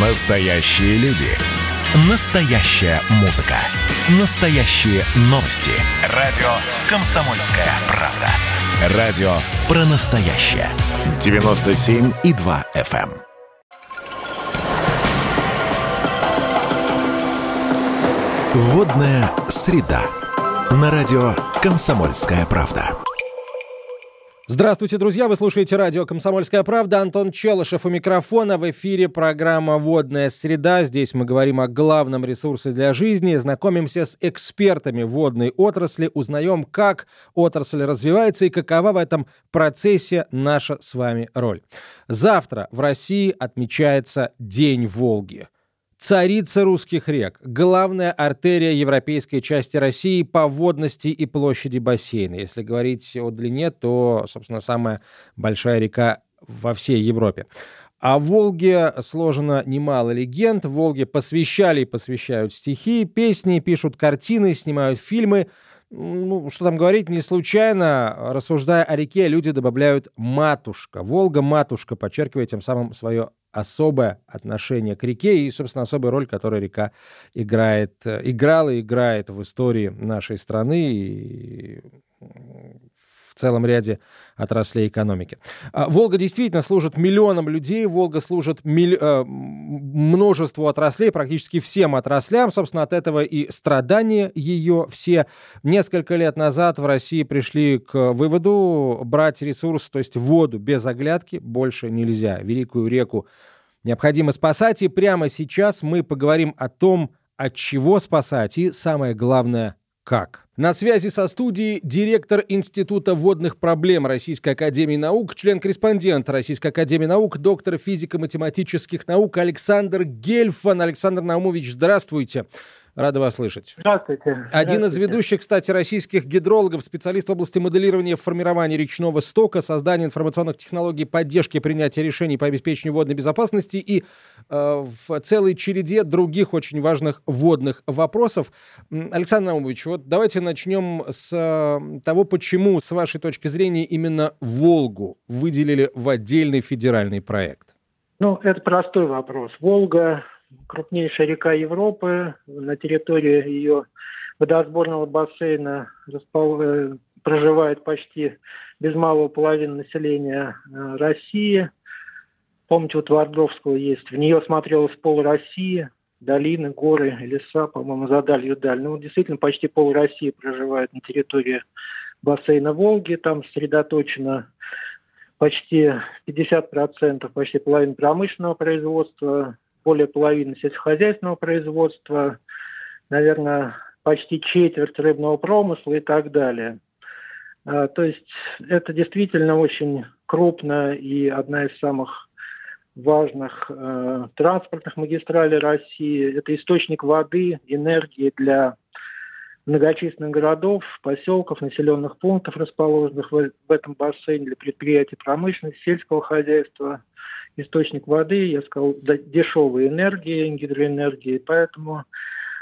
Настоящие люди. Настоящая музыка. Настоящие новости. Радио «Комсомольская правда». Радио про настоящее. 97,2 FM. эм. Водная среда. На радио «Комсомольская правда». Здравствуйте, друзья! Вы слушаете радио «Комсомольская правда». Антон Челышев у микрофона. В эфире программа «Водная среда». Здесь мы говорим о главном ресурсе для жизни. Знакомимся с экспертами водной отрасли. Узнаем, как отрасль развивается и какова в этом процессе наша с вами роль. Завтра в России отмечается День Волги – Царица русских рек, главная артерия европейской части России по водности и площади бассейна. Если говорить о длине, то, собственно, самая большая река во всей Европе. О Волге сложено немало легенд. Волге посвящали и посвящают стихи, песни, пишут картины, снимают фильмы. Ну, что там говорить, не случайно, рассуждая о реке, люди добавляют «матушка». Волга-матушка, подчеркивая тем самым свое особое отношение к реке и, собственно, особая роль, которую река играет, играла и играет в истории нашей страны и целом ряде отраслей экономики. А Волга действительно служит миллионам людей, Волга служит милли... Э, множеству отраслей, практически всем отраслям. Собственно, от этого и страдания ее все. Несколько лет назад в России пришли к выводу брать ресурс, то есть воду без оглядки, больше нельзя. Великую реку необходимо спасать, и прямо сейчас мы поговорим о том, от чего спасать и, самое главное, как. На связи со студией директор Института водных проблем Российской Академии Наук, член-корреспондент Российской Академии Наук, доктор физико-математических наук Александр Гельфан. Александр Наумович, здравствуйте. Рада вас слышать. Здравствуйте. Один из ведущих, кстати, российских гидрологов, специалист в области моделирования формирования речного стока, создания информационных технологий поддержки принятия решений по обеспечению водной безопасности и э, в целой череде других очень важных водных вопросов. Александр Наумович, вот давайте начнем с э, того, почему, с вашей точки зрения, именно Волгу выделили в отдельный федеральный проект. Ну, это простой вопрос. Волга крупнейшая река Европы. На территории ее водосборного бассейна. Э, проживает почти без малого половины населения э, России. Помните, у Твардовского есть. В нее смотрелось пол России, долины, горы, леса, по-моему, за далью даль. Ну, действительно, почти пол России проживает на территории бассейна Волги. Там сосредоточено почти 50%, почти половина промышленного производства, более половины сельскохозяйственного производства, наверное, почти четверть рыбного промысла и так далее. А, то есть это действительно очень крупная и одна из самых важных э, транспортных магистралей России. Это источник воды, энергии для многочисленных городов, поселков, населенных пунктов, расположенных в, в этом бассейне для предприятий промышленности, сельского хозяйства источник воды, я сказал, дешевой энергии, гидроэнергии, поэтому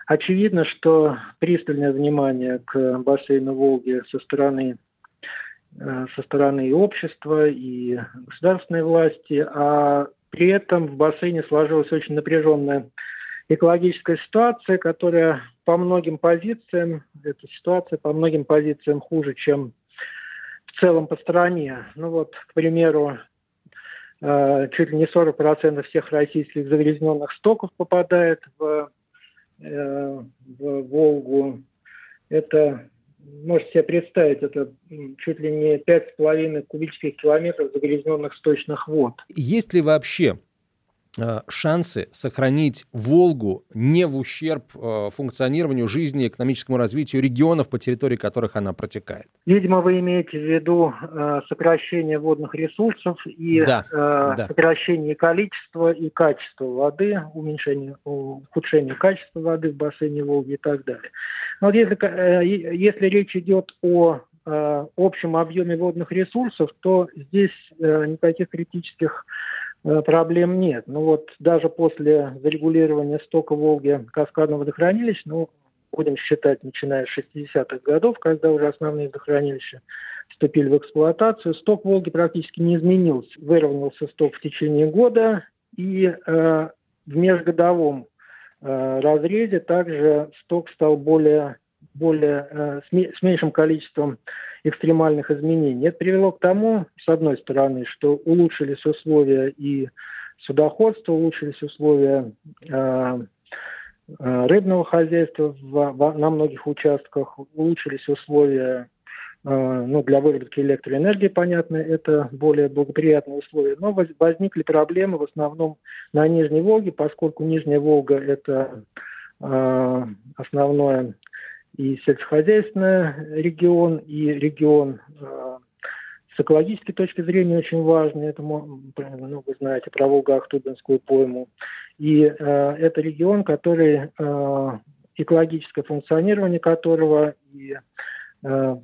очевидно, что пристальное внимание к бассейну Волги со стороны э, со стороны и общества, и государственной власти, а при этом в бассейне сложилась очень напряженная экологическая ситуация, которая по многим позициям, эта ситуация по многим позициям хуже, чем в целом по стране. Ну вот, к примеру, чуть ли не 40% всех российских загрязненных стоков попадает в, э, в Волгу. Это, можете себе представить, это чуть ли не 5,5 кубических километров загрязненных сточных вод. Есть ли вообще Э, шансы сохранить Волгу не в ущерб э, функционированию жизни, экономическому развитию регионов, по территории которых она протекает. Видимо, вы имеете в виду э, сокращение водных ресурсов и да, да. сокращение количества и качества воды, уменьшение, ухудшение качества воды в бассейне Волги и так далее. Но вот если, если речь идет о общем объеме водных ресурсов, то здесь никаких критических Э, проблем нет. Ну вот даже после зарегулирования стока Волги каскадного водохранилища, ну, будем считать, начиная с 60-х годов, когда уже основные водохранилища вступили в эксплуатацию, сток Волги практически не изменился. Выровнялся сток в течение года, и э, в межгодовом э, разрезе также сток стал более, более э, с, меньшим количеством экстремальных изменений. Это привело к тому, с одной стороны, что улучшились условия и судоходства, улучшились условия э, э, рыбного хозяйства на многих участках, улучшились условия ну, для выработки электроэнергии, понятно, это более благоприятные условия. Но возникли проблемы в основном на Нижней Волге, поскольку Нижняя Волга – это основное и сельскохозяйственный регион, и регион э, с экологической точки зрения очень важный. Это, ну, вы знаете про Волго-Ахтубинскую пойму. И э, это регион, который э, экологическое функционирование которого и э,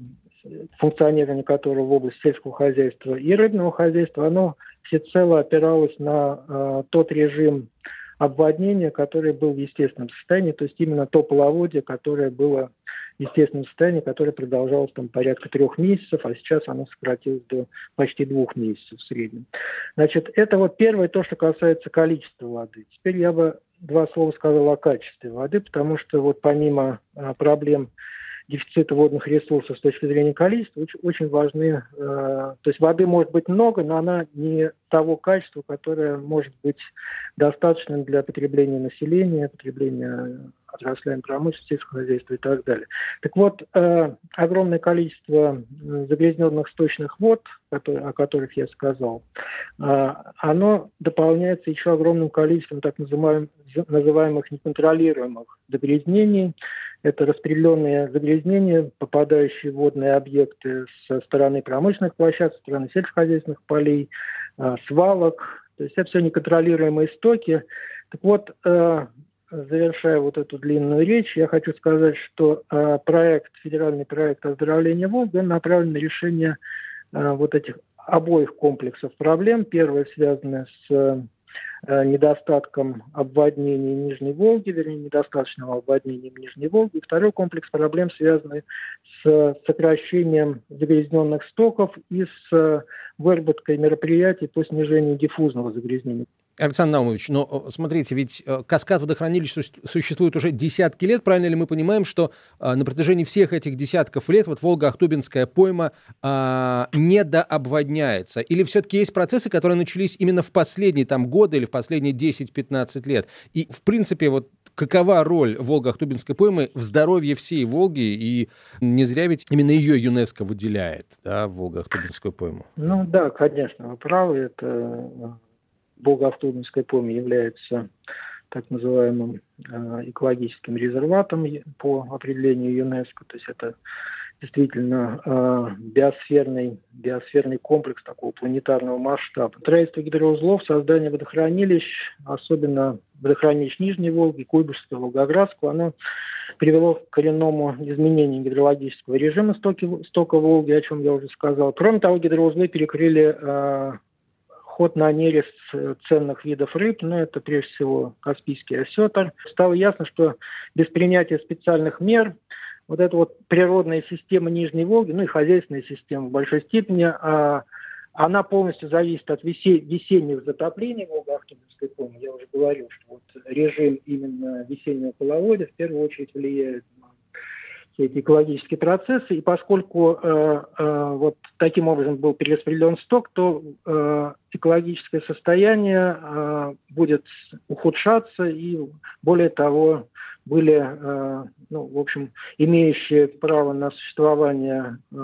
функционирование которого в области сельского хозяйства и рыбного хозяйства, оно всецело опиралось на э, тот режим обводнения, которое было в естественном состоянии, то есть именно то половодье, которое было в естественном состоянии, которое продолжалось там порядка трех месяцев, а сейчас оно сократилось до почти двух месяцев в среднем. Значит, это вот первое, то, что касается количества воды. Теперь я бы два слова сказал о качестве воды, потому что вот помимо а, проблем дефицита водных ресурсов с точки зрения количества очень, очень важны. Э, то есть воды может быть много, но она не того качества, которое может быть достаточным для потребления населения, потребления отраслями промышленности, сельского хозяйства и так далее. Так вот, э, огромное количество загрязненных сточных вод, о которых я сказал, э, оно дополняется еще огромным количеством так называемых, называемых неконтролируемых загрязнений. Это распределенные загрязнения, попадающие в водные объекты со стороны промышленных площадок, со стороны сельскохозяйственных полей, э, свалок. То есть это все неконтролируемые стоки. Так вот, э, завершая вот эту длинную речь, я хочу сказать, что э, проект, федеральный проект оздоровления Волги, он направлен на решение э, вот этих обоих комплексов проблем. Первое связано с э, недостатком обводнения Нижней Волги, вернее, недостаточным обводнением Нижней Волги. второй комплекс проблем, связанный с сокращением загрязненных стоков и с выработкой мероприятий по снижению диффузного загрязнения. Александр Наумович, но смотрите, ведь э, каскад водохранилищ существует уже десятки лет. Правильно ли мы понимаем, что э, на протяжении всех этих десятков лет вот Волга-Ахтубинская пойма а, недообводняется? Или все-таки есть процессы, которые начались именно в последние там, годы или в последние 10-15 лет? И, в принципе, вот какова роль Волга-Ахтубинской поймы в здоровье всей Волги, и не зря ведь именно ее ЮНЕСКО выделяет, да, Волга-Ахтубинскую пойму? Ну да, конечно, вы правы, это Волго-Автодинская пойма является так называемым э, экологическим резерватом по определению ЮНЕСКО. То есть это действительно э, биосферный, биосферный комплекс такого планетарного масштаба. Строительство гидроузлов, создание водохранилищ, особенно водохранилищ Нижней Волги, Куйбышевского, Волгоградского, оно привело к коренному изменению гидрологического режима стоки, стока Волги, о чем я уже сказал. Кроме того, гидроузлы перекрыли э, ход на нерест ценных видов рыб, ну это прежде всего Каспийский осетр. Стало ясно, что без принятия специальных мер вот эта вот природная система Нижней Волги, ну и хозяйственная система в большой степени, а, она полностью зависит от весеннего затопления Волго-Ахтубинской поймы. Я уже говорил, что вот режим именно весеннего половодья в первую очередь влияет все эти экологические процессы. И поскольку э, э, вот таким образом был перераспределен сток, то э, экологическое состояние э, будет ухудшаться и, более того, были, э, ну, в общем, имеющие право на существование э,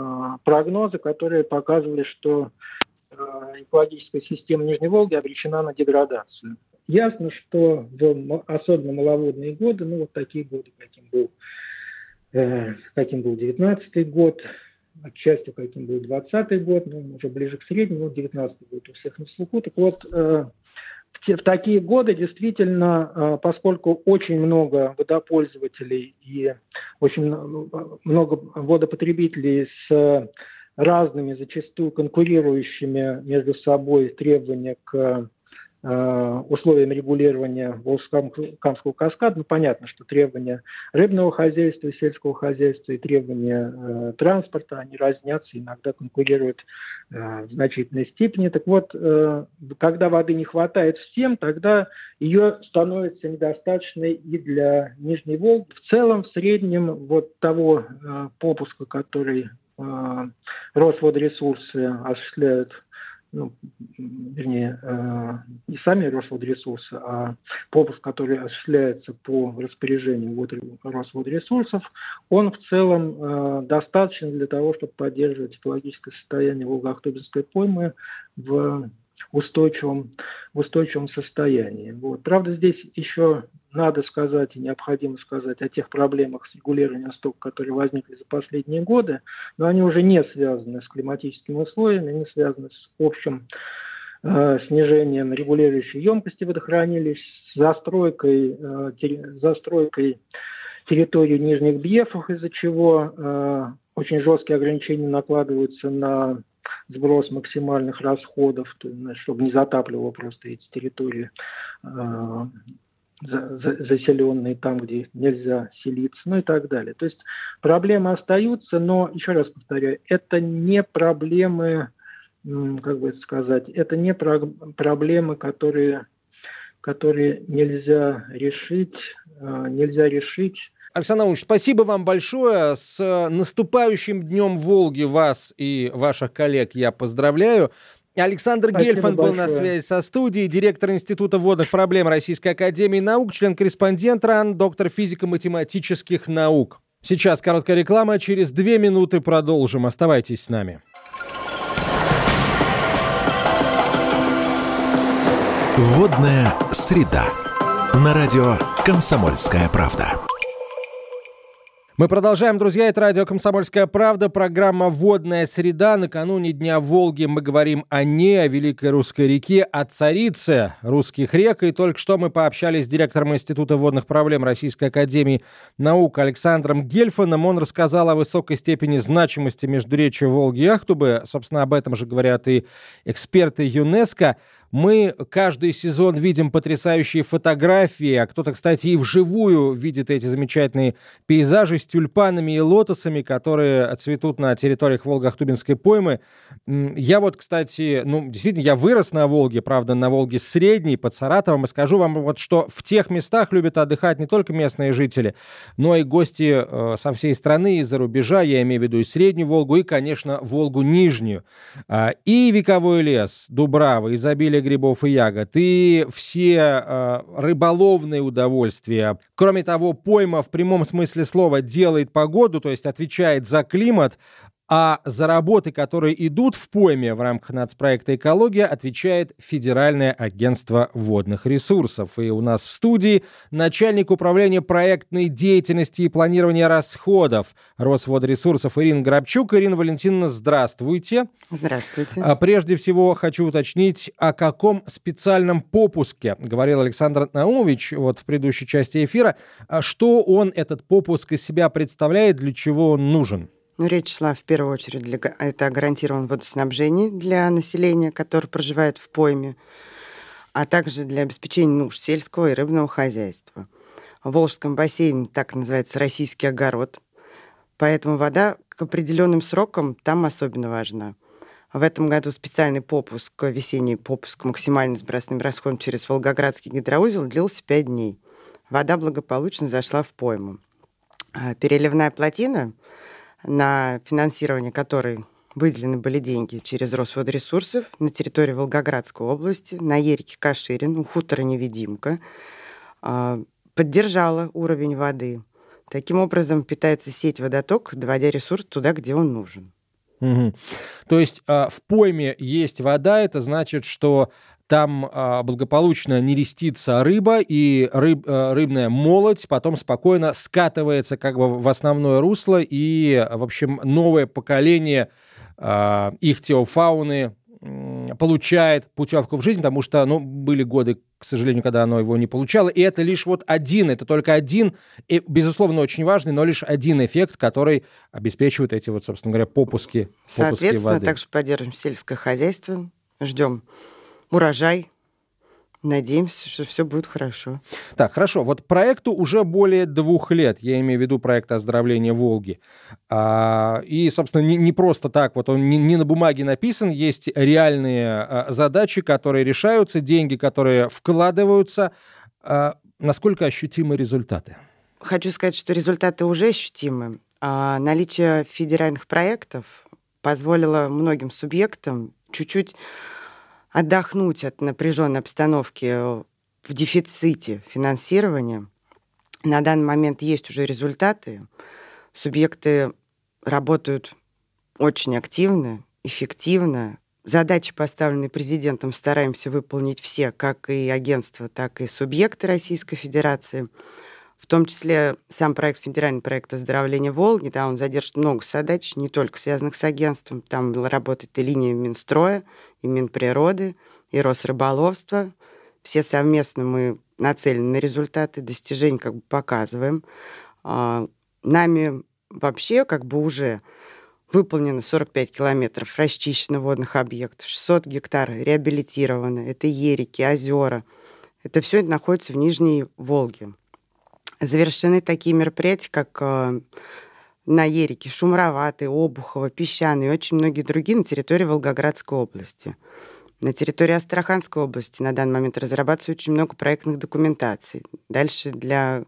прогнозы, которые показывали, что э, экологическая система Нижней Волги обречена на деградацию. Ясно, что в особенно маловодные годы, ну вот такие годы, каким был каким был 19 год, отчасти каким был 20 год, ну, уже ближе к среднему, 19 год у всех на слуху. Так вот, э, в, такие годы действительно, э, поскольку очень много водопользователей и очень много водопотребителей с разными, зачастую конкурирующими между собой требования к Э, условиям регулирования Волжского каскада. Ну, понятно, что требования рыбного хозяйства, сельского хозяйства и требования э, транспорта, они разнятся, иногда конкурируют э, в значительной степени. Так вот, э, когда воды не хватает всем, тогда ее становится недостаточной и для Нижней Волги. В целом, в среднем, вот того э, попуска, который э, Росводресурсы осуществляют ну, вернее, э, не сами Росводресурсы, а попуск, который осуществляется по распоряжению вот, Росводресурсов, он в целом э, достаточен для того, чтобы поддерживать экологическое состояние Волгоохтубинской поймы в устойчивом, в устойчивом состоянии. Вот. Правда, здесь еще надо сказать и необходимо сказать о тех проблемах с регулированием стока, которые возникли за последние годы, но они уже не связаны с климатическими условиями, они связаны с общим э, снижением регулирующей емкости водохранилищ, застройкой, э, застройкой территории нижних бьефов, из-за чего э, очень жесткие ограничения накладываются на сброс максимальных расходов, чтобы не затапливало просто эти территории э, заселенные там, где нельзя селиться, ну и так далее. То есть проблемы остаются, но, еще раз повторяю, это не проблемы, как бы сказать, это не про проблемы, которые, которые нельзя решить, э, нельзя решить Александр Наумович, спасибо вам большое. С наступающим Днем Волги вас и ваших коллег я поздравляю. Александр Спасибо Гельфан большое. был на связи со студией, директор Института водных проблем Российской Академии Наук, член-корреспондент РАН, доктор физико-математических наук. Сейчас короткая реклама, через две минуты продолжим. Оставайтесь с нами. Водная среда. На радио «Комсомольская правда». Мы продолжаем, друзья. Это радио «Комсомольская правда», программа «Водная среда». Накануне Дня Волги мы говорим о ней, о Великой Русской реке, о царице русских рек. И только что мы пообщались с директором Института водных проблем Российской Академии Наук Александром Гельфаном. Он рассказал о высокой степени значимости междуречия Волги и Ахтубы. Собственно, об этом же говорят и эксперты ЮНЕСКО. Мы каждый сезон видим потрясающие фотографии, а кто-то, кстати, и вживую видит эти замечательные пейзажи с тюльпанами и лотосами, которые цветут на территориях Волго-Ахтубинской поймы. Я вот, кстати, ну, действительно, я вырос на Волге, правда, на Волге средней, под Саратовом, и скажу вам вот, что в тех местах любят отдыхать не только местные жители, но и гости э, со всей страны, из-за рубежа, я имею в виду и Среднюю Волгу, и, конечно, Волгу Нижнюю. Э, и вековой лес, Дубрава, изобилие изобилие грибов и ягод, и все э, рыболовные удовольствия. Кроме того, пойма в прямом смысле слова делает погоду, то есть отвечает за климат, а за работы, которые идут в пойме в рамках нацпроекта «Экология», отвечает Федеральное агентство водных ресурсов. И у нас в студии начальник управления проектной деятельности и планирования расходов Росводресурсов Ирина Грабчук. Ирина Валентиновна, здравствуйте. Здравствуйте. А прежде всего хочу уточнить, о каком специальном попуске говорил Александр Наумович вот в предыдущей части эфира. А что он, этот попуск, из себя представляет, для чего он нужен? Ну, речь шла в первую очередь, для, это гарантирован водоснабжение для населения, которое проживает в пойме, а также для обеспечения нужд сельского и рыбного хозяйства. В Волжском бассейне так называется российский огород, поэтому вода к определенным срокам там особенно важна. В этом году специальный попуск, весенний попуск максимально с бросным расходом через Волгоградский гидроузел длился 5 дней. Вода благополучно зашла в пойму. А переливная плотина – на финансирование которой выделены были деньги через Росводресурсов на территории Волгоградской области, на Ерике Каширин, у хутора Невидимка, а, поддержала уровень воды. Таким образом питается сеть водоток, доводя ресурс туда, где он нужен. Угу. То есть э, в пойме есть вода, это значит, что там а, благополучно нерестится рыба, и рыб, а, рыбная молоть потом спокойно скатывается как бы в основное русло, и, в общем, новое поколение а, их теофауны получает путевку в жизнь, потому что, ну, были годы, к сожалению, когда оно его не получало, и это лишь вот один, это только один, и, безусловно, очень важный, но лишь один эффект, который обеспечивает эти вот, собственно говоря, попуски, попуски Соответственно, воды. также поддерживаем сельское хозяйство, ждем урожай, Надеемся, что все будет хорошо. Так, хорошо. Вот проекту уже более двух лет. Я имею в виду проект оздоровления Волги. А, и, собственно, не, не просто так. Вот он не, не на бумаге написан. Есть реальные а, задачи, которые решаются, деньги, которые вкладываются. А, насколько ощутимы результаты? Хочу сказать, что результаты уже ощутимы. А, наличие федеральных проектов позволило многим субъектам чуть-чуть отдохнуть от напряженной обстановки в дефиците финансирования. На данный момент есть уже результаты. Субъекты работают очень активно, эффективно. Задачи, поставленные президентом, стараемся выполнить все, как и агентства, так и субъекты Российской Федерации. В том числе сам проект, федеральный проект оздоровления Волги, да, он задержит много задач, не только связанных с агентством. Там работает и линия Минстроя, и Минприроды, и Росрыболовства. Все совместно мы нацелены на результаты, достижений как бы показываем. А, нами вообще как бы уже выполнено 45 километров расчищено водных объектов, 600 гектар реабилитировано. Это ерики, озера. Это все находится в Нижней Волге. Завершены такие мероприятия, как а, на Ерике, Шумроватый, Обухово, Песчаный и очень многие другие на территории Волгоградской области. На территории Астраханской области на данный момент разрабатывается очень много проектных документаций. Дальше для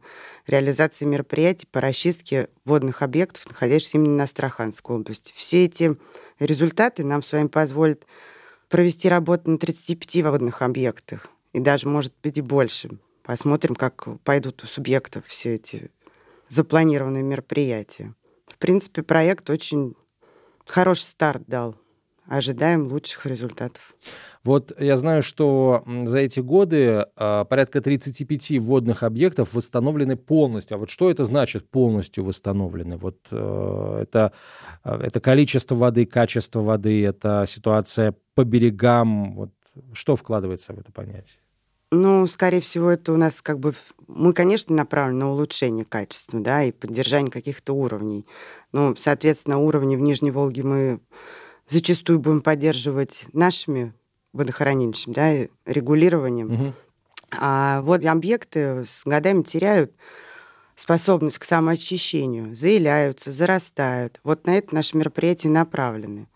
реализации мероприятий по расчистке водных объектов, находящихся именно на Астраханской области. Все эти результаты нам с вами позволят провести работу на 35 водных объектах. И даже, может быть, и больше. Посмотрим, как пойдут у субъектов все эти запланированные мероприятия принципе, проект очень хороший старт дал. Ожидаем лучших результатов. Вот я знаю, что за эти годы э, порядка 35 водных объектов восстановлены полностью. А вот что это значит полностью восстановлены? Вот э, это, это количество воды, качество воды, это ситуация по берегам. Вот что вкладывается в это понятие? Ну, скорее всего, это у нас как бы... Мы, конечно, направлены на улучшение качества, да, и поддержание каких-то уровней. Ну, соответственно, уровни в Нижней Волге мы зачастую будем поддерживать нашими водохранилищами, да, регулированием. Угу. А вот объекты с годами теряют способность к самоочищению, заиляются, зарастают. Вот на это наши мероприятия направлены.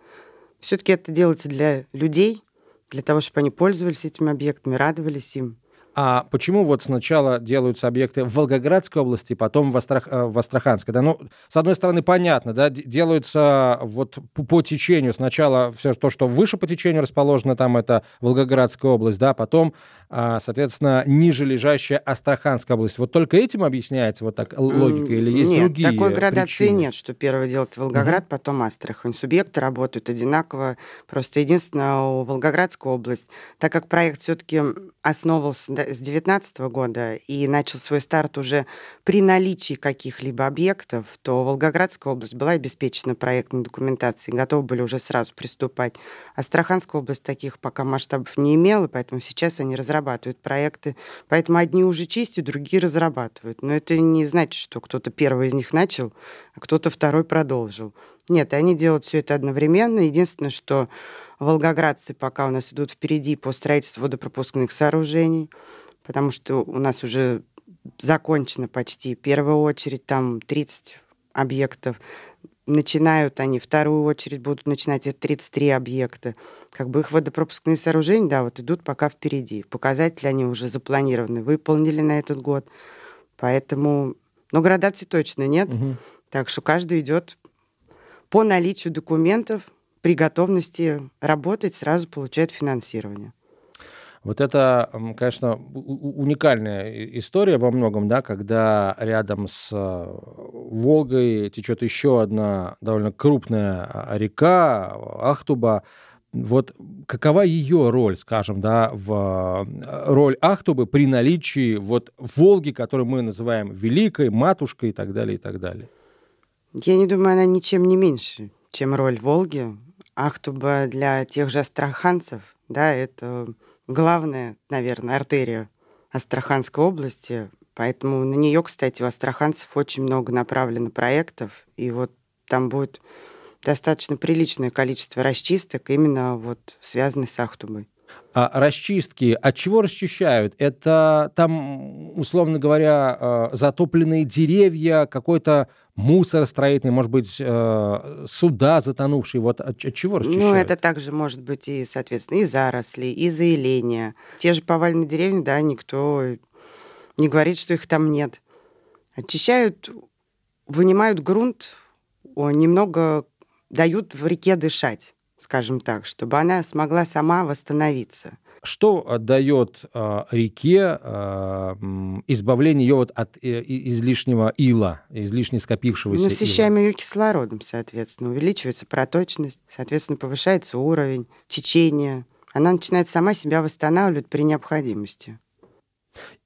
Все-таки это делается для людей, для того, чтобы они пользовались этими объектами, радовались им. А почему вот сначала делаются объекты в Волгоградской области, потом в, Астрах... Э, в Астраханской? Да? Ну, с одной стороны, понятно, да, делаются вот по, течению. Сначала все то, что выше по течению расположено, там это Волгоградская область, да, потом, а, соответственно, ниже лежащая Астраханская область. Вот только этим объясняется вот так логика или есть нет, другие такой градации причины? нет, что первое делает Волгоград, угу. потом Астрахань. Субъекты работают одинаково. Просто единственное, у Волгоградской области, так как проект все-таки основывался с 2019 года и начал свой старт уже при наличии каких-либо объектов, то Волгоградская область была обеспечена проектной документацией, готовы были уже сразу приступать. Астраханская область таких пока масштабов не имела, поэтому сейчас они разрабатывают проекты. Поэтому одни уже чистят, другие разрабатывают. Но это не значит, что кто-то первый из них начал, а кто-то второй продолжил. Нет, они делают все это одновременно. Единственное, что волгоградцы пока у нас идут впереди по строительству водопропускных сооружений, потому что у нас уже закончено почти первая очередь, там 30 объектов. Начинают они, вторую очередь будут начинать, это 33 объекта. Как бы их водопропускные сооружения, да, вот идут пока впереди. Показатели они уже запланированы, выполнили на этот год. Поэтому, но градации точно нет. Угу. Так что каждый идет по наличию документов, при готовности работать сразу получает финансирование. Вот это, конечно, уникальная история во многом, да, когда рядом с э, Волгой течет еще одна довольно крупная а, река, Ахтуба. Вот какова ее роль, скажем, да, в э, роль Ахтубы при наличии вот Волги, которую мы называем Великой, Матушкой и так далее, и так далее? Я не думаю, она ничем не меньше, чем роль Волги. Ахтуба для тех же астраханцев, да, это главная, наверное, артерия Астраханской области, поэтому на нее, кстати, у астраханцев очень много направлено проектов, и вот там будет достаточно приличное количество расчисток, именно вот связанных с Ахтубой. А расчистки, от чего расчищают? Это там, условно говоря, э, затопленные деревья, какой-то мусор строительный, может быть, э, суда затонувшие. Вот от, от чего расчищают? Ну, это также может быть и, соответственно, и заросли, и заиления. Те же поваленные деревни, да, никто не говорит, что их там нет. Очищают, вынимают грунт, немного дают в реке дышать скажем так, чтобы она смогла сама восстановиться. Что дает э, реке э, избавление ее вот от э, излишнего ила, излишне скопившегося Насыщаем ила? ее кислородом, соответственно. Увеличивается проточность, соответственно, повышается уровень, течение. Она начинает сама себя восстанавливать при необходимости.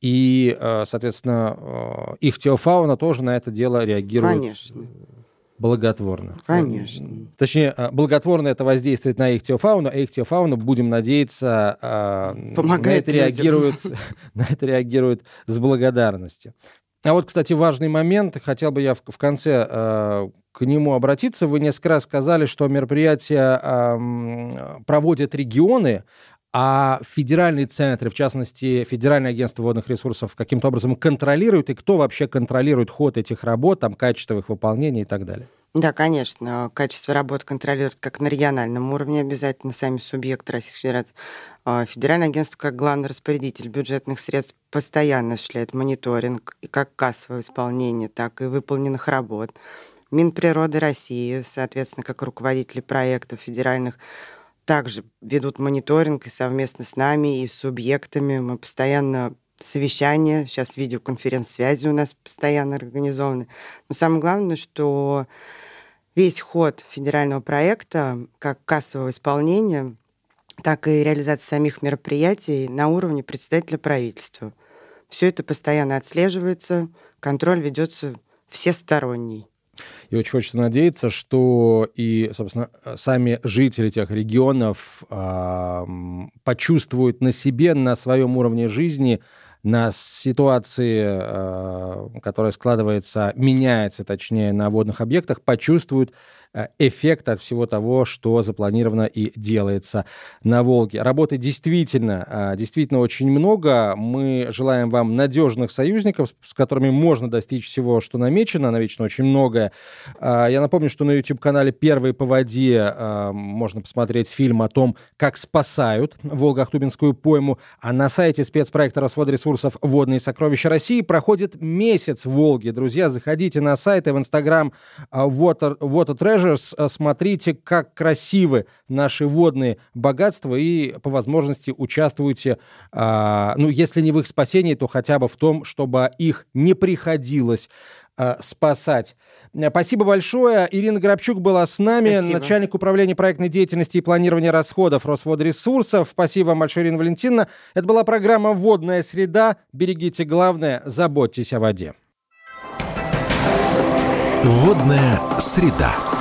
И, э, соответственно, э, их теофауна тоже на это дело реагирует Конечно благотворно. Конечно. Точнее, а, благотворно это воздействует на ихтиофауну, а ихтиофауна, будем надеяться, а, Помогает на это, реагирует, на это реагирует с благодарностью. А вот, кстати, важный момент, хотел бы я в, в конце э, к нему обратиться. Вы несколько раз сказали, что мероприятия э, проводят регионы, а федеральные центры, в частности, Федеральное агентство водных ресурсов, каким-то образом контролируют, и кто вообще контролирует ход этих работ, там, качество их выполнения и так далее? Да, конечно. Качество работы контролируют как на региональном уровне обязательно сами субъекты Российской Федерации. А Федеральное агентство, как главный распорядитель бюджетных средств, постоянно осуществляет мониторинг и как кассовое исполнение, так и выполненных работ. Минприроды России, соответственно, как руководители проектов федеральных также ведут мониторинг совместно с нами, и с субъектами. Мы постоянно совещания, сейчас видеоконференц-связи у нас постоянно организованы. Но самое главное, что весь ход федерального проекта, как кассового исполнения, так и реализация самих мероприятий на уровне председателя правительства. Все это постоянно отслеживается, контроль ведется всесторонний. И очень хочется надеяться, что и, собственно, сами жители тех регионов э, почувствуют на себе, на своем уровне жизни, на ситуации, э, которая складывается, меняется, точнее, на водных объектах, почувствуют эффект от всего того, что запланировано и делается на Волге. Работы действительно, э, действительно очень много. Мы желаем вам надежных союзников, с которыми можно достичь всего, что намечено. Намечено очень многое. Э, я напомню, что на YouTube-канале «Первые по воде» можно посмотреть фильм о том, как спасают Волго-Ахтубинскую пойму. А на сайте спецпроекта «Росводресурсов. Водные сокровища России» проходит месяц Волги. Друзья, заходите на сайт и в Инстаграм Water, Water Treasure Treasures. Э, смотрите, как красивы наши водные богатства и по возможности участвуйте, а, ну, если не в их спасении, то хотя бы в том, чтобы их не приходилось а, спасать. Спасибо большое. Ирина Грабчук была с нами, Спасибо. начальник управления проектной деятельности и планирования расходов Росводресурсов. Спасибо вам большое, Ирина Валентиновна. Это была программа «Водная среда». Берегите главное, заботьтесь о воде. Водная среда.